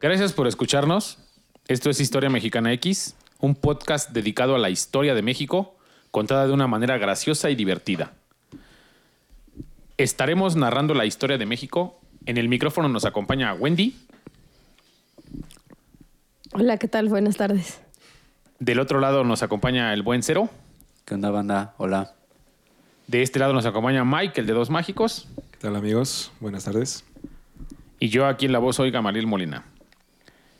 Gracias por escucharnos. Esto es Historia Mexicana X, un podcast dedicado a la historia de México, contada de una manera graciosa y divertida. Estaremos narrando la historia de México. En el micrófono nos acompaña Wendy. Hola, ¿qué tal? Buenas tardes. Del otro lado nos acompaña el buen Cero. ¿Qué onda, banda? Hola. De este lado nos acompaña Mike, el de Dos Mágicos. ¿Qué tal amigos? Buenas tardes. Y yo aquí en la voz soy Gamaliel Molina.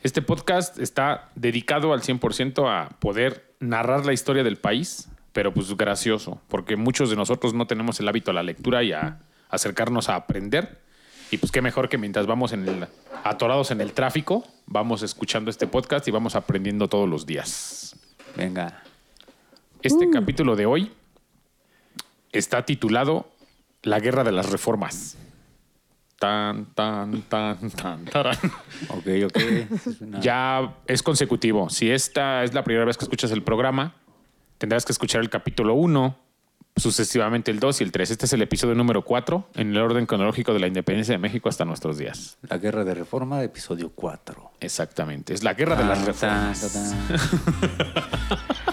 Este podcast está dedicado al 100% a poder narrar la historia del país, pero pues gracioso, porque muchos de nosotros no tenemos el hábito a la lectura y a acercarnos a aprender. Y pues qué mejor que mientras vamos en el, atorados en el tráfico, vamos escuchando este podcast y vamos aprendiendo todos los días. Venga. Este capítulo de hoy está titulado La Guerra de las Reformas. Tan, tan, tan, tan, tarán. Ok, ok. Es una- Ya es consecutivo. Si esta es la primera vez que escuchas el programa, tendrás que escuchar el capítulo 1, sucesivamente el 2 y el 3. Este es el episodio número 4 en el orden cronológico de la independencia de México hasta nuestros días. La Guerra de Reforma, episodio 4. Exactamente. Es la guerra de las reformas.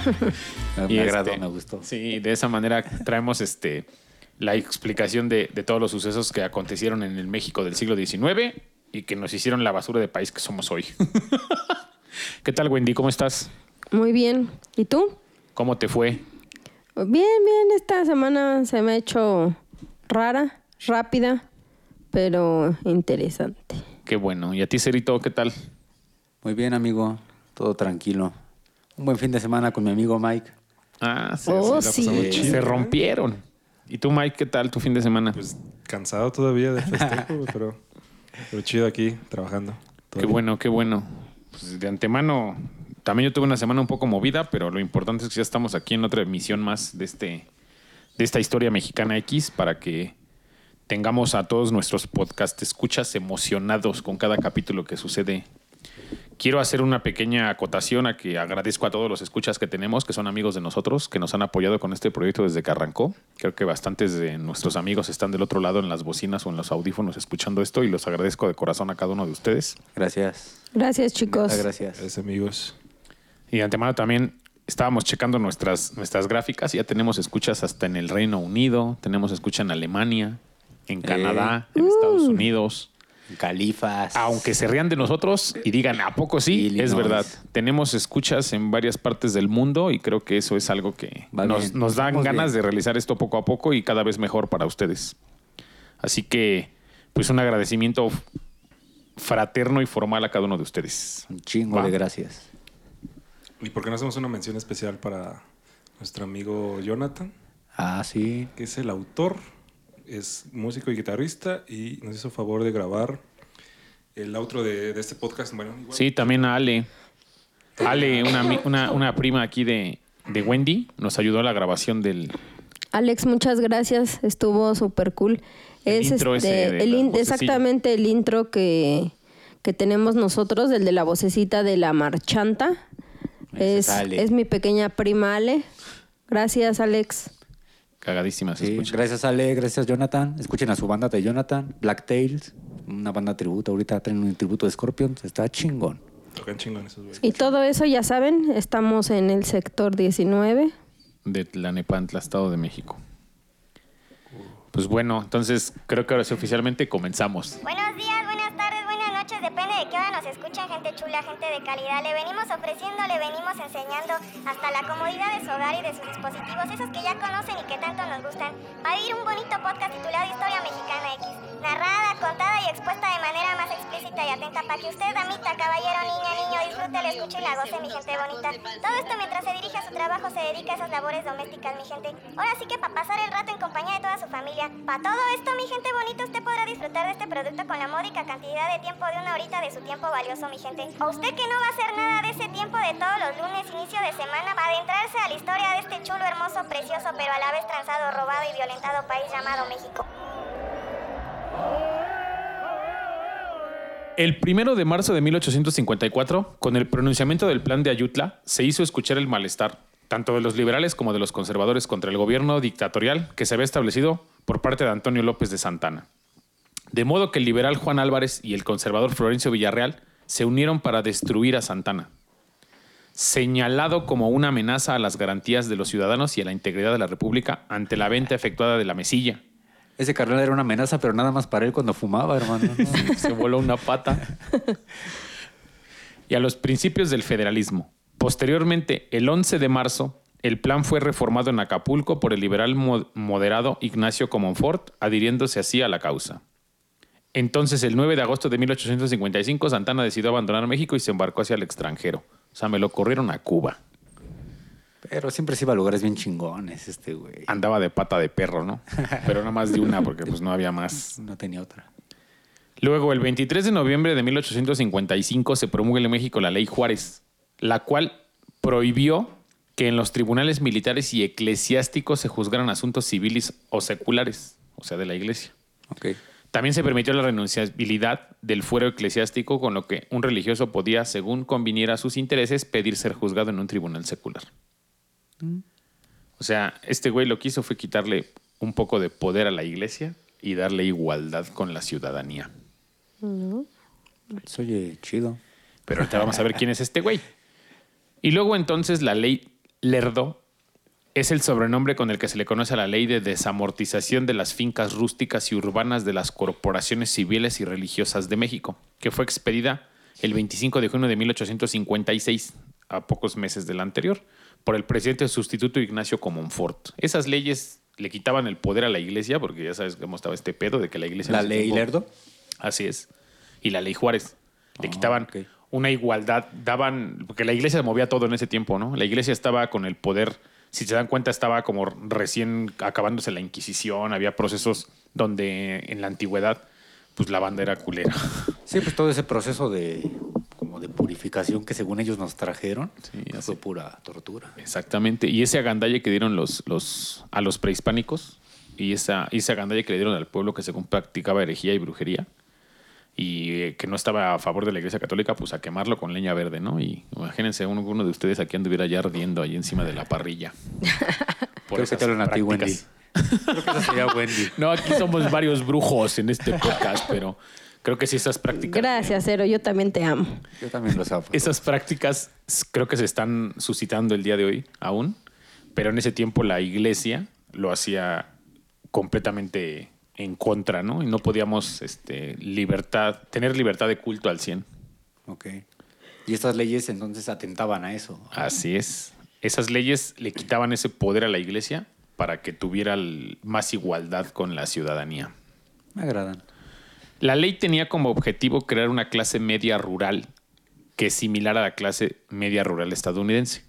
me agradó, este, me gustó. Sí, de esa manera traemos este la explicación de, de todos los sucesos que acontecieron en el México del siglo XIX y que nos hicieron la basura de país que somos hoy. ¿Qué tal, Wendy? ¿Cómo estás? Muy bien. ¿Y tú? ¿Cómo te fue? Bien, bien. Esta semana se me ha hecho rara, rápida, pero interesante. Qué bueno. ¿Y a ti, Cerito, qué tal? Muy bien, amigo. Todo tranquilo. Un buen fin de semana con mi amigo Mike. Ah, Oh, sí. chido. se rompieron. ¿Y tú, Mike, qué tal tu fin de semana? Pues cansado todavía de festejo, pero, pero chido aquí, trabajando. Qué bien. bueno, qué bueno. Pues de antemano, también yo tuve una semana un poco movida, pero lo importante es que ya estamos aquí en otra emisión más de, este, de esta historia mexicana X para que tengamos a todos nuestros podcast escuchas emocionados con cada capítulo que sucede. Quiero hacer una pequeña acotación a que agradezco a todos los escuchas que tenemos, que son amigos de nosotros, que nos han apoyado con este proyecto desde que arrancó. Creo que bastantes de nuestros amigos están del otro lado en las bocinas o en los audífonos escuchando esto y los agradezco de corazón a cada uno de ustedes. Gracias. Gracias, chicos. Gracias. Gracias amigos. Y de antemano también estábamos checando nuestras, nuestras gráficas y ya tenemos escuchas hasta en el Reino Unido, tenemos escucha en Alemania, en Canadá, en Estados Unidos. Califas. Aunque se rían de nosotros y digan, ¿a poco sí? Illinois. Es verdad. Tenemos escuchas en varias partes del mundo y creo que eso es algo que Va nos, nos dan Vamos ganas bien. de realizar esto poco a poco y cada vez mejor para ustedes. Así que, pues un agradecimiento fraterno y formal a cada uno de ustedes. Un chingo Va. de gracias. ¿Y por qué no hacemos una mención especial para nuestro amigo Jonathan, Ah, sí. que es el autor, es músico y guitarrista y nos hizo favor de grabar el outro de, de este podcast? Bueno, igual. Sí, también a Ale. Ale, una, una, una prima aquí de, de Wendy, nos ayudó a la grabación del... Alex, muchas gracias. Estuvo súper cool. El es intro ese este, de el in- exactamente el intro que, que tenemos nosotros, el de la vocecita de la marchanta. Es, es Ale. es mi pequeña prima Ale. Gracias, Alex. Cagadísima se Sí, escucha. gracias Ale, gracias Jonathan. Escuchen a su banda de Jonathan, Black Tails, una banda tributo. Ahorita traen un tributo de Scorpions, está chingón. Tocan chingón esos güeyes. Y todo eso, ya saben, estamos en el sector 19. de Tlanepantla, Estado de México. Pues bueno, entonces creo que ahora sí oficialmente comenzamos. Buenos días, depende de qué hora nos escuchan, gente chula, gente de calidad. Le venimos ofreciendo, le venimos enseñando hasta la comodidad de su hogar y de sus dispositivos, esos que ya conocen y que tanto nos gustan, para vivir un bonito podcast titulado Historia Mexicana X, narrada, contada y expuesta de manera más explícita y atenta para que usted, damita, caballero, niña, niño, disfrute, la escuche y la goce, mi gente bonita. Todo esto mientras se dirige a su trabajo, se dedica a esas labores domésticas, mi gente. Ahora sí que para pasar el rato en compañía de toda su familia. Para todo esto, mi gente bonita, usted podrá disfrutar de este producto con la módica cantidad de tiempo de una horita de su tiempo valioso, mi gente. O usted que no va a hacer nada de ese tiempo de todos los lunes, inicio de semana, va a adentrarse a la historia de este chulo, hermoso, precioso, pero a la vez transado, robado y violentado país llamado México. El primero de marzo de 1854, con el pronunciamiento del plan de Ayutla, se hizo escuchar el malestar, tanto de los liberales como de los conservadores, contra el gobierno dictatorial que se había establecido por parte de Antonio López de Santana. De modo que el liberal Juan Álvarez y el conservador Florencio Villarreal se unieron para destruir a Santana, señalado como una amenaza a las garantías de los ciudadanos y a la integridad de la República ante la venta efectuada de la mesilla. Ese carnal era una amenaza, pero nada más para él cuando fumaba, hermano. ¿no? Se voló una pata. Y a los principios del federalismo. Posteriormente, el 11 de marzo, el plan fue reformado en Acapulco por el liberal mo- moderado Ignacio Comonfort, adhiriéndose así a la causa. Entonces, el 9 de agosto de 1855, Santana decidió abandonar México y se embarcó hacia el extranjero. O sea, me lo corrieron a Cuba. Pero siempre se iba a lugares bien chingones este güey. Andaba de pata de perro, ¿no? Pero nada más de una, porque pues no había más. No tenía otra. Luego, el 23 de noviembre de 1855 se promulga en México la Ley Juárez, la cual prohibió que en los tribunales militares y eclesiásticos se juzgaran asuntos civiles o seculares, o sea, de la iglesia. Ok. También se permitió la renunciabilidad del fuero eclesiástico, con lo que un religioso podía, según conviniera a sus intereses, pedir ser juzgado en un tribunal secular. O sea, este güey lo que hizo fue quitarle un poco de poder a la iglesia y darle igualdad con la ciudadanía. Se oye chido. Pero ahorita vamos a ver quién es este güey. Y luego entonces la ley Lerdo es el sobrenombre con el que se le conoce a la ley de desamortización de las fincas rústicas y urbanas de las corporaciones civiles y religiosas de México, que fue expedida el 25 de junio de 1856, a pocos meses del anterior, por el presidente sustituto Ignacio Comonfort. Esas leyes le quitaban el poder a la iglesia, porque ya sabes cómo estaba este pedo de que la iglesia... La ley tiempo- Lerdo. Así es. Y la ley Juárez. Le Ah, quitaban una igualdad, daban, porque la iglesia movía todo en ese tiempo, ¿no? La iglesia estaba con el poder, si se dan cuenta, estaba como recién acabándose la Inquisición, había procesos donde en la antigüedad, pues la banda era culera. Sí, pues todo ese proceso de purificación que según ellos nos trajeron Sí, fue pura tortura. Exactamente. Y ese agandalle que dieron los, los, a los prehispánicos y esa, ese agandalle que le dieron al pueblo que según practicaba herejía y brujería y eh, que no estaba a favor de la iglesia católica, pues a quemarlo con leña verde, ¿no? Y imagínense uno, uno de ustedes aquí anduviera ya ardiendo ahí encima de la parrilla. Por Creo que te a ti, Wendy. Creo que esa sería Wendy. No, aquí somos varios brujos en este podcast, pero creo que sí esas prácticas. Gracias, Cero. Yo también te amo. Yo también. Esas prácticas creo que se están suscitando el día de hoy aún, pero en ese tiempo la iglesia lo hacía completamente en contra, ¿no? Y no podíamos este, libertad, tener libertad de culto al 100. Ok. Y estas leyes entonces atentaban a eso. Así es. Esas leyes le quitaban ese poder a la iglesia para que tuviera más igualdad con la ciudadanía. Me agradan. La ley tenía como objetivo crear una clase media rural que es similar a la clase media rural estadounidense.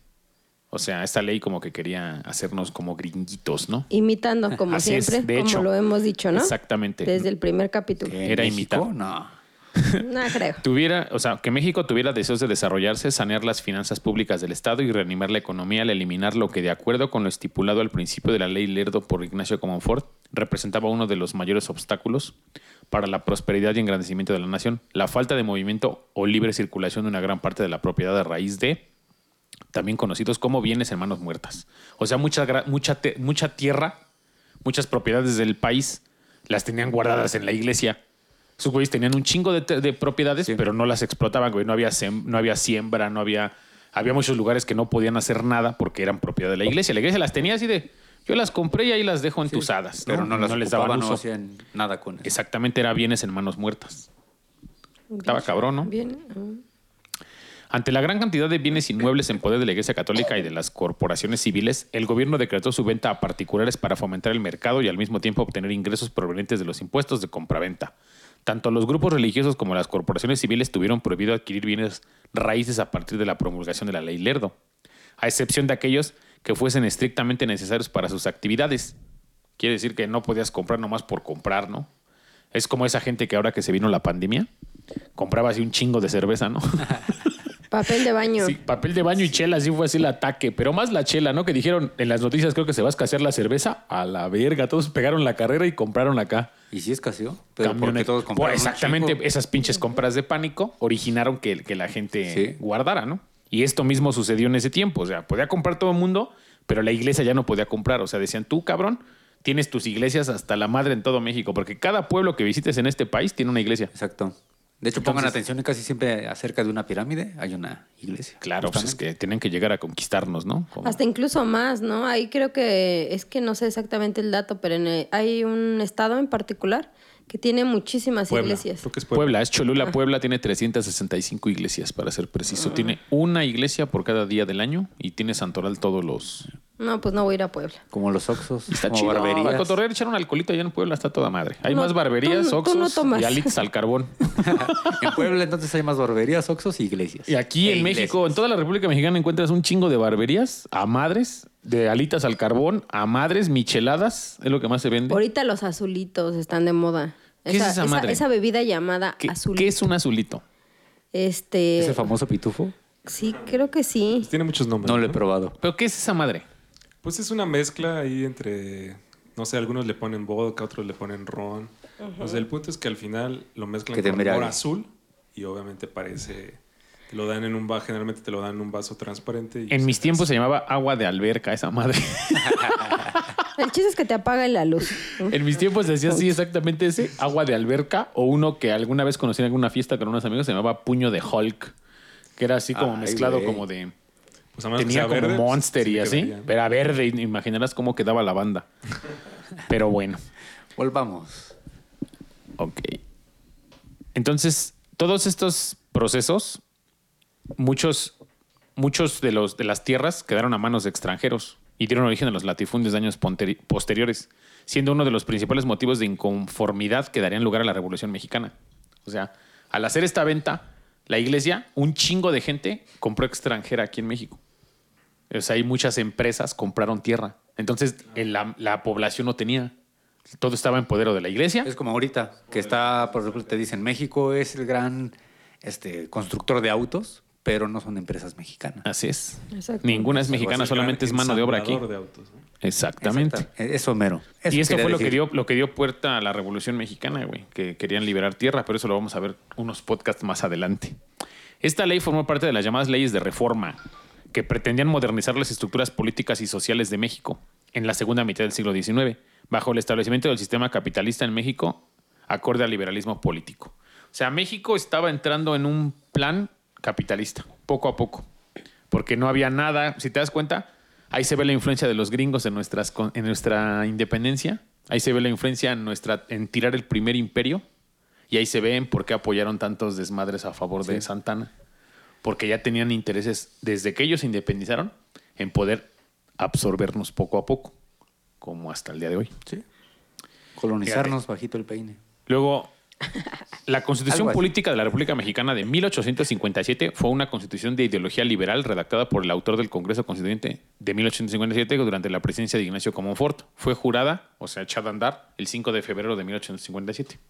O sea, esta ley como que quería hacernos como gringuitos, ¿no? Imitando, como Así es, siempre, de como hecho. lo hemos dicho, ¿no? Exactamente. Desde el primer capítulo. ¿Que en Era imitar. No. No creo. Tuviera, o sea, que México tuviera deseos de desarrollarse, sanear las finanzas públicas del Estado y reanimar la economía al eliminar lo que, de acuerdo con lo estipulado al principio de la ley Lerdo por Ignacio Comonfort, representaba uno de los mayores obstáculos para la prosperidad y engrandecimiento de la nación, la falta de movimiento o libre circulación de una gran parte de la propiedad a raíz de, también conocidos como bienes en manos muertas. O sea, mucha, mucha, mucha tierra, muchas propiedades del país las tenían guardadas en la iglesia. Esos güeyes tenían un chingo de, propiedades, Sí. pero no las explotaban, güey. No había, sem- no había siembra, no había... Había muchos lugares que no podían hacer nada porque eran propiedad de la iglesia. La iglesia las tenía así de... Yo las compré y ahí las dejo entusadas. Pero no, las les ocupaban, daban no hacían nada con eso. Exactamente, era bienes en manos muertas. Estaba cabrón, ¿no? Bien. mm. Ante la gran cantidad de bienes inmuebles en poder de la Iglesia Católica y de las corporaciones civiles, el gobierno decretó su venta a particulares para fomentar el mercado y al mismo tiempo obtener ingresos provenientes de los impuestos de compraventa. Tanto los grupos religiosos como las corporaciones civiles tuvieron prohibido adquirir bienes raíces a partir de la promulgación de la ley Lerdo, a excepción de aquellos que fuesen estrictamente necesarios para sus actividades. Quiere decir que no podías comprar nomás por comprar, ¿no? Es como esa gente que ahora que se vino la pandemia, compraba así un chingo de cerveza, ¿no? Papel de baño. Sí, papel de baño y chela, sí fue así el ataque, pero más la chela, ¿no? Que dijeron en las noticias, creo que se va a escasear la cerveza, a la verga, todos pegaron la carrera y compraron acá. Y sí escaseó. Pero porque todos compraron un exactamente esas pinches compras de pánico originaron que, que la gente Sí. guardara, ¿no? Y esto mismo sucedió en ese tiempo, o sea, podía comprar todo el mundo, pero la iglesia ya no podía comprar, o sea, decían, tú cabrón, tienes tus iglesias hasta la madre en todo México, porque cada pueblo que visites en este país tiene una iglesia. Exacto. De hecho, pongan atención, casi siempre acerca de una pirámide hay una iglesia. Claro, pues es que tienen que llegar a conquistarnos, ¿no? Como- Hasta incluso más, ¿no? Ahí creo que, es que no sé exactamente el dato, pero en el- hay un estado en particular que tiene muchísimas Puebla. iglesias. Creo que es Puebla. Puebla. es Cholula, Puebla tiene 365 iglesias, para ser preciso. Tiene una iglesia por cada día del año y tiene santoral todos los... No, pues no voy a ir a Puebla. Como los Oxos, Está como chido. barberías. Para cotorrear, echar un alcoholito allá en Puebla está toda madre. Hay No, más barberías, tú- tú no oxos y alitas al carbón. en Puebla entonces hay más barberías, Oxos y iglesias. Y aquí E en México, en toda la República Mexicana, encuentras un chingo de barberías a madres, de alitas al carbón, a madres, micheladas, es lo que más se vende. Ahorita los azulitos están de moda. ¿Qué es esa madre? Esa, bebida llamada ¿Qué, azulito. qué es un azulito? Este, ¿Es el famoso pitufo? sí, creo que sí. Tiene muchos nombres. No lo he probado. ¿Pero qué es esa madre? Pues es una mezcla ahí entre, no sé, algunos le ponen vodka, otros le ponen ron. O sea, el punto es que al final lo mezclan con oro azul y obviamente parece, te lo dan en un vaso, generalmente te lo dan en un vaso transparente. y En mis tiempos se llamaba agua de alberca, esa madre. El chiste es que te apaga la luz. en mis tiempos se decía así exactamente ese, agua de alberca, o uno que alguna vez conocí en alguna fiesta con unos amigos, se llamaba puño de Hulk, que era así como Ay, mezclado como de... Pues a menos que Tenía sea como verde, pues, Monster sí y así, quedaría. pero era verde, imaginarás cómo quedaba la banda. Pero bueno. Volvamos. Ok. Entonces, todos estos procesos, muchos, muchos de, los, de las tierras quedaron a manos de extranjeros y dieron origen a los latifundios de años posteriores, siendo uno de los principales motivos de inconformidad que darían lugar a la Revolución Mexicana. O sea, al hacer esta venta, la iglesia, un chingo de gente compró extranjera aquí en México. O sea, hay muchas empresas compraron tierra. Entonces, en la, la población no tenía. Todo estaba en poder de la iglesia Es como ahorita, que está, por ejemplo, te dicen, México es el gran este, constructor de autos, pero no son empresas mexicanas. Así es. Exacto. Ninguna es mexicana, así, solamente es mano de obra aquí. De autos, ¿no? Exactamente. Exacto. Eh, Eso mero. Eso Y esto fue lo que, dio, lo que dio puerta a la Revolución Mexicana, güey, que querían liberar tierra, pero eso lo vamos a ver unos podcasts más adelante. Esta ley formó parte de las llamadas leyes de reforma, que pretendían modernizar las estructuras políticas y sociales de México en la segunda mitad del siglo XIX, bajo el establecimiento del sistema capitalista en México, acorde al liberalismo político. O sea, México estaba entrando en un plan capitalista, poco a poco, porque no había nada, si te das cuenta, ahí se ve la influencia de los gringos en, nuestras, en nuestra independencia, ahí se ve la influencia en, nuestra, en tirar el primer imperio, y ahí se ve en por qué apoyaron tantos desmadres a favor de Santana. Porque ya tenían intereses, desde que ellos se independizaron, en poder absorbernos poco a poco, como hasta el día de hoy. Sí. Colonizarnos bajito el peine. Luego, la Constitución. Política de la República Mexicana de 1857 fue una constitución de ideología liberal redactada por el autor del Congreso Constituyente de 1857 durante la presidencia de Ignacio Comonfort. Fue jurada, o sea, echada a andar, el 5 de febrero de 1857.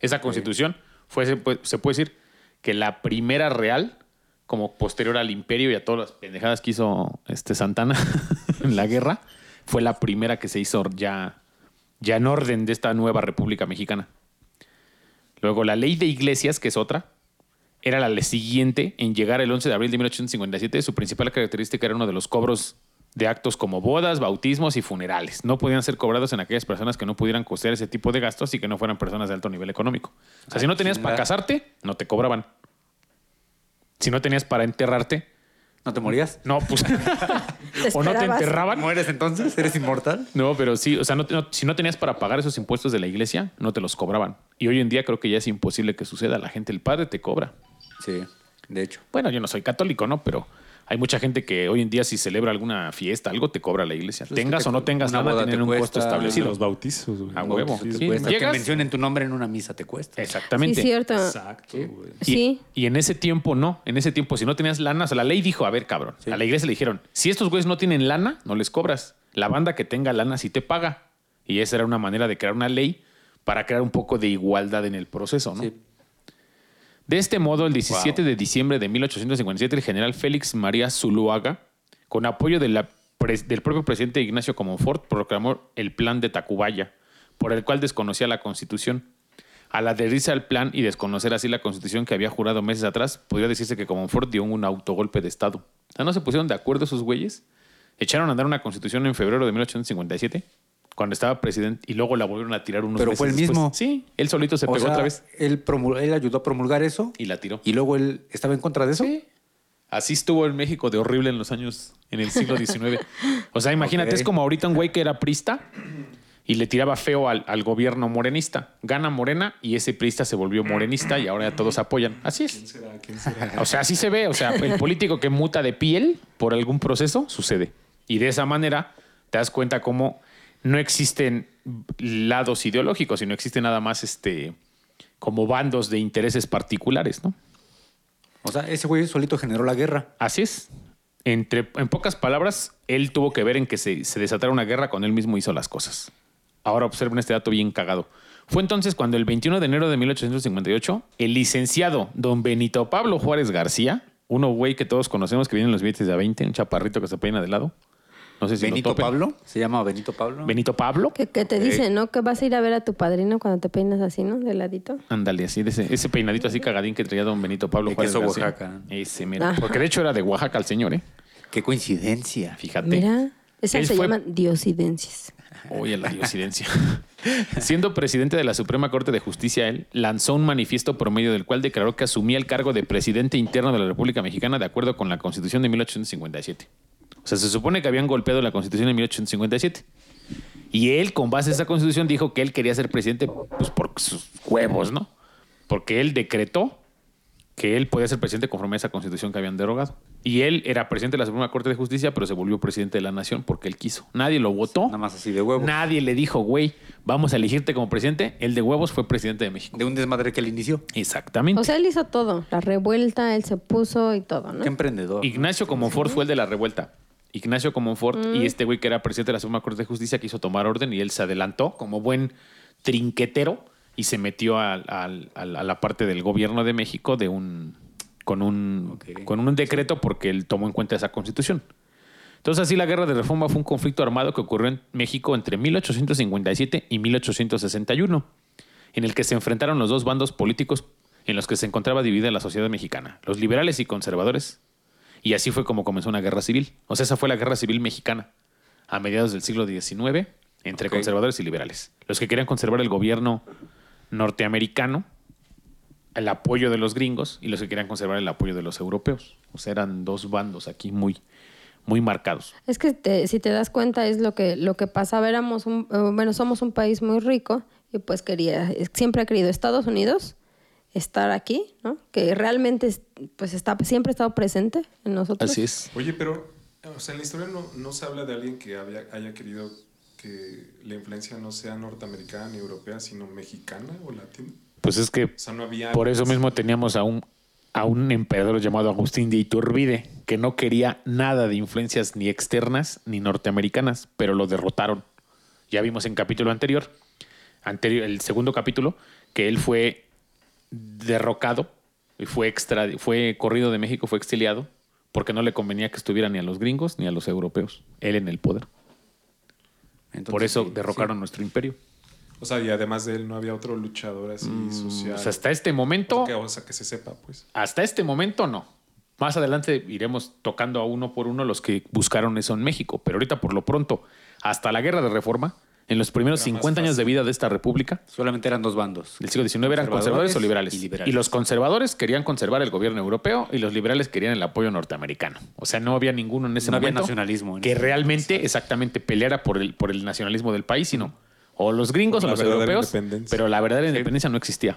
Esa constitución fue, se puede, se puede decir, que la primera real, como posterior al imperio y a todas las pendejadas que hizo este Santana en la guerra, fue la primera que se hizo ya, ya en orden de esta nueva República Mexicana. Luego, la ley de iglesias, que es otra, era la siguiente en llegar el 11 de abril de 1857. Su principal característica era uno de los cobros de actos como bodas, bautismos y funerales. No podían ser cobrados en aquellas personas que no pudieran costear ese tipo de gastos y que no fueran personas de alto nivel económico. O sea, si no tenías para chinga. casarte, no te cobraban. Si no tenías para enterrarte, ¿No te morías? no, pues. Te o no te enterraban. ¿Mueres entonces? ¿Eres inmortal? No, pero sí, o sea, no- no- si no tenías para pagar esos impuestos de la iglesia, no te los cobraban. Y hoy en día creo que ya es imposible que suceda. La gente, el padre te cobra. Sí, de hecho. Bueno, yo no soy católico, ¿no? Pero hay mucha gente que hoy en día si celebra alguna fiesta, algo te cobra la iglesia. Pues tengas te- o no tengas nada, tienen te un cuesta- costo Sí, establecido. los bautizos, güey. A huevo. Sí. Que mencionen tu nombre en una misa te cuesta. Sí, Exactamente. es cierto. Exacto, güey. Y, Sí. y en ese tiempo no, en ese tiempo si no tenías lana, o sea, la ley dijo, a ver, cabrón, Sí. a la iglesia le dijeron, si estos güeyes no tienen lana, no les cobras. La banda que tenga lana sí te paga. Y esa era una manera de crear una ley para crear un poco de igualdad en el proceso, ¿no? Sí. De este modo, el 17 de diciembre de 1857, el general Félix María Zuluaga, con apoyo de la pres- del propio presidente Ignacio Comonfort, proclamó el Plan de Tacubaya, por el cual desconocía la Constitución. Al adherirse al plan y desconocer así la Constitución que había jurado meses atrás, podría decirse que Comonfort dio un autogolpe de Estado. O sea, no se pusieron de acuerdo esos güeyes. Echaron a andar una Constitución en febrero de 1857 cuando estaba presidente y luego la volvieron a tirar unos Pero meses fue el después. mismo. Sí, él solito se O pegó sea, otra vez Él, promul- él ayudó a promulgar eso y la tiró. y luego él estaba en contra de eso. Sí. Así estuvo en México de horrible en los años, en el siglo XIX. O sea, imagínate, es como ahorita un güey que era prista y le tiraba feo al, al gobierno morenista. Gana Morena y ese prista se volvió morenista y ahora ya todos apoyan. Así ¿Quién es. será? ¿Quién será? O sea, así se ve. O sea, el político que muta de piel por algún proceso sucede. Y de esa manera te das cuenta cómo no existen lados ideológicos, sino existen nada más este como bandos de intereses particulares, ¿no? O sea, ese güey solito generó la guerra. Así es. Entre, en pocas palabras, él tuvo que ver en que se, se desatara una guerra cuando él mismo hizo las cosas. Ahora observen este dato bien cagado. Fue entonces cuando el 21 de enero de 1858, el licenciado don Benito Pablo Juárez García, uno güey que todos conocemos que viene en los billetes de a 20, un chaparrito que se peina de lado. No sé si Benito. Pablo. Se llama Benito Pablo. Benito Pablo. Que, que te dicen, ¿no? Que vas a ir a ver a tu padrino cuando te peinas así, ¿no? De ladito. Ándale, así, de ese, ese peinadito así cagadín que traía don Benito Pablo De Juárez queso García. Oaxaca. Ese, mira. Ah. Porque de hecho era de Oaxaca el señor, ¿eh? Qué coincidencia. Fíjate. Mira, esas se fue- llaman diosidencias. Oye, la diosidencia. Siendo presidente de la Suprema Corte de Justicia, él lanzó un manifiesto por medio del cual declaró que asumía el cargo de presidente interno de la República Mexicana de acuerdo con la Constitución de 1857. O sea, se supone que habían golpeado la Constitución de 1857. Y él, con base a esa Constitución, dijo que él quería ser presidente pues, por sus huevos, ¿no? Porque él decretó que él podía ser presidente conforme a esa constitución que habían derogado. Y él era presidente de la Suprema Corte de Justicia, pero se volvió presidente de la nación porque él quiso. Nadie lo votó. Nada más así de huevo. Nadie le dijo, güey, vamos a elegirte como presidente. El de huevos fue presidente de México. De un desmadre que él inició. Exactamente. O sea, él hizo todo. La revuelta, él se puso y todo, ¿no? Qué emprendedor. Ignacio Comonfort fue el de la revuelta. Ignacio Comonfort Mm. y este güey que era presidente de la Suprema Corte de Justicia quiso tomar orden y él se adelantó como buen trinquetero y se metió al- al- al- a la parte del gobierno de México de un con un con un decreto porque él tomó en cuenta esa constitución. Entonces así la guerra de reforma fue un conflicto armado que ocurrió en México entre 1857 y 1861, en el que se enfrentaron los dos bandos políticos en los que se encontraba dividida la sociedad mexicana, los liberales y conservadores. Y así fue como comenzó una guerra civil. O sea, esa fue la guerra civil mexicana a mediados del siglo XIX entre conservadores y liberales. Los que querían conservar el gobierno norteamericano, el apoyo de los gringos y los que querían conservar el apoyo de los europeos. O sea, eran dos bandos aquí muy, muy marcados. Es que te- si te das cuenta es lo que lo que pasaba. Éramos un, eh, bueno, somos un país muy rico y pues quería, siempre ha querido Estados Unidos estar aquí, ¿no? Que realmente es- pues está, siempre ha estado presente en nosotros. es. Oye, pero, o sea, en la historia no, no se habla de alguien que había, haya querido que la influencia no sea norteamericana ni europea, sino mexicana o latina. Pues es que O sea, no había... por eso mismo teníamos a un, a un emperador llamado Agustín de Iturbide, que no quería nada de influencias ni externas ni norteamericanas, pero lo derrotaron. Ya vimos en capítulo anterior, anterior el segundo capítulo, que él fue derrocado y fue, extra, fue corrido de México, fue exiliado, porque no le convenía que estuviera ni a los gringos ni a los europeos, él en el poder. Entonces, Por eso sí, derrocaron nuestro imperio. O sea, y además de él no había otro luchador así social. O sea, hasta este momento... O sea, que, o sea, que se sepa, pues. Hasta este momento no. Más adelante iremos tocando a uno por uno los que buscaron eso en México. Pero ahorita, por lo pronto, hasta la guerra de reforma, en los primeros Era más 50 años de vida de esta república. Solamente eran dos bandos. del siglo XIX, eran conservadores o liberales. y liberales. los conservadores querían conservar el gobierno europeo y los liberales querían el apoyo norteamericano. O sea, no había ninguno en ese No había momento nacionalismo en que ese realmente, exactamente, peleara por el, por el nacionalismo del país, sino o los gringos o los europeos. Pero la verdadera independencia no existía.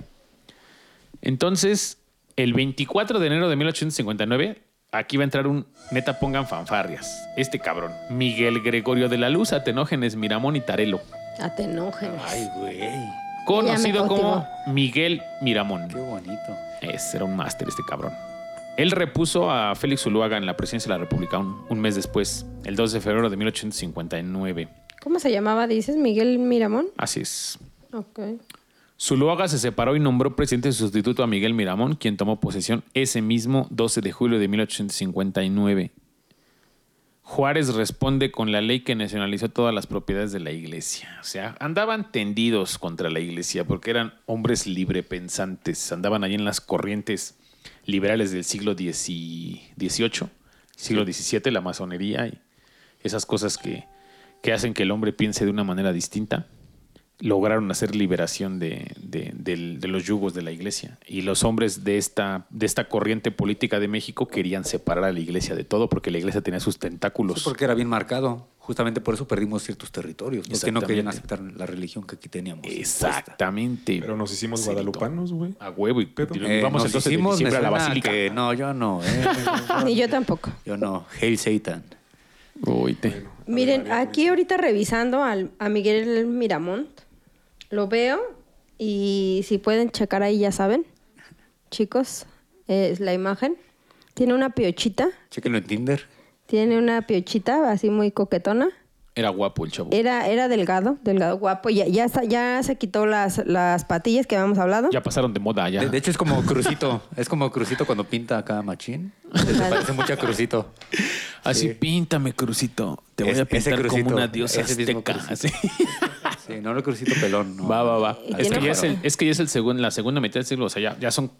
Entonces, el 24 de enero de 1859, aquí va a entrar un, neta pongan fanfarrias, este cabrón, Miguel Gregorio de la Luz, Atenógenes, Miramón y Tarelo, Atenógenes. Ay, güey. conocido como. Miguel Miramón. Qué bonito. Ese era un máster este cabrón. Él repuso a Félix Zuluaga en la presidencia de la República un, un mes después, el 2 de febrero de 1859. ¿Cómo se llamaba, dices? Miguel Miramón. Así es. Ok. Zuluaga se separó y nombró presidente sustituto a Miguel Miramón, quien tomó posesión ese mismo 12 de julio de 1859. Juárez responde con la ley que nacionalizó todas las propiedades de la iglesia. O sea, andaban tendidos contra la iglesia porque eran hombres librepensantes. Andaban allí en las corrientes liberales del siglo XVIII, siglo XVII, la masonería y esas cosas que, que hacen que el hombre piense de una manera distinta, lograron hacer liberación de, de- de los yugos de la iglesia. Y los hombres de esta, de esta corriente política de México querían separar a la iglesia de todo porque la iglesia tenía sus tentáculos. Sí, porque era bien marcado. Justamente por eso perdimos ciertos territorios. Porque no querían aceptar Exactamente. la religión que aquí teníamos. Exactamente. Pero nos hicimos guadalupanos, güey. A huevo. Y Pero- y Eh, vamos nos el 12 de hicimos, diciembre a la basílica. que- no, yo no. eh. Ni yo tampoco. yo no. Hail Satan. Uy, te- Bueno, Miren, aquí ahorita revisando al, a Miguel Miramont, lo veo y si pueden checar ahí ya saben, chicos, es la imagen. Tiene una piochita, Chéquenlo en Tinder. tiene una piochita así muy coquetona. Era guapo el chavo. Era, era delgado, delgado, guapo. Ya, ya, ya se quitó las, las patillas que habíamos hablado. Ya pasaron de moda, ya. De, de hecho, es como Crucito. es como Crucito cuando pinta acá Machín. Se parece mucho a Crucito. Así, Sí. píntame, Crucito. Te voy a pintar ese como una diosa ese mismo azteca. Así. Sí, no Crucito pelón. No. Va, va, va. Es que, ya es, el- es que ya es el segundo, la segunda mitad del siglo. O sea, ya, ya son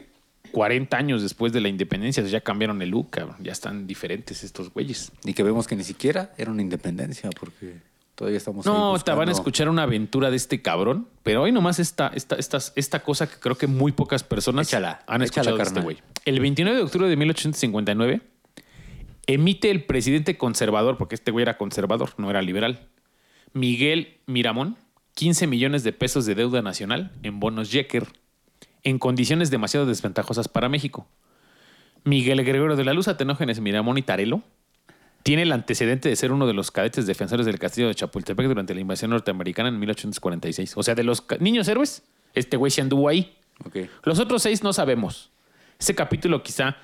40 años después de la independencia. Ya cambiaron el look, cabrón. Ya están diferentes estos güeyes. Y que vemos que ni siquiera era una independencia, porque todavía estamos. ahí No, te van a escuchar una aventura de este cabrón. Pero hoy nomás esta, esta, esta, esta cosa que creo que muy pocas personas Échala, han échala, escuchado de este güey. El 29 de octubre de 1859 emite el presidente conservador, porque este güey era conservador, no era liberal, Miguel Miramón, 15 millones de pesos de deuda nacional en bonos Jecker, en condiciones demasiado desventajosas para México. Miguel Gregorio de la Luz, Atenógenes Miramón y Tarelo tiene el antecedente de ser uno de los cadetes defensores del castillo de Chapultepec durante la invasión norteamericana en 1846. O sea, de los niños héroes, este güey se anduvo ahí. Los otros seis no sabemos. Ese capítulo quizá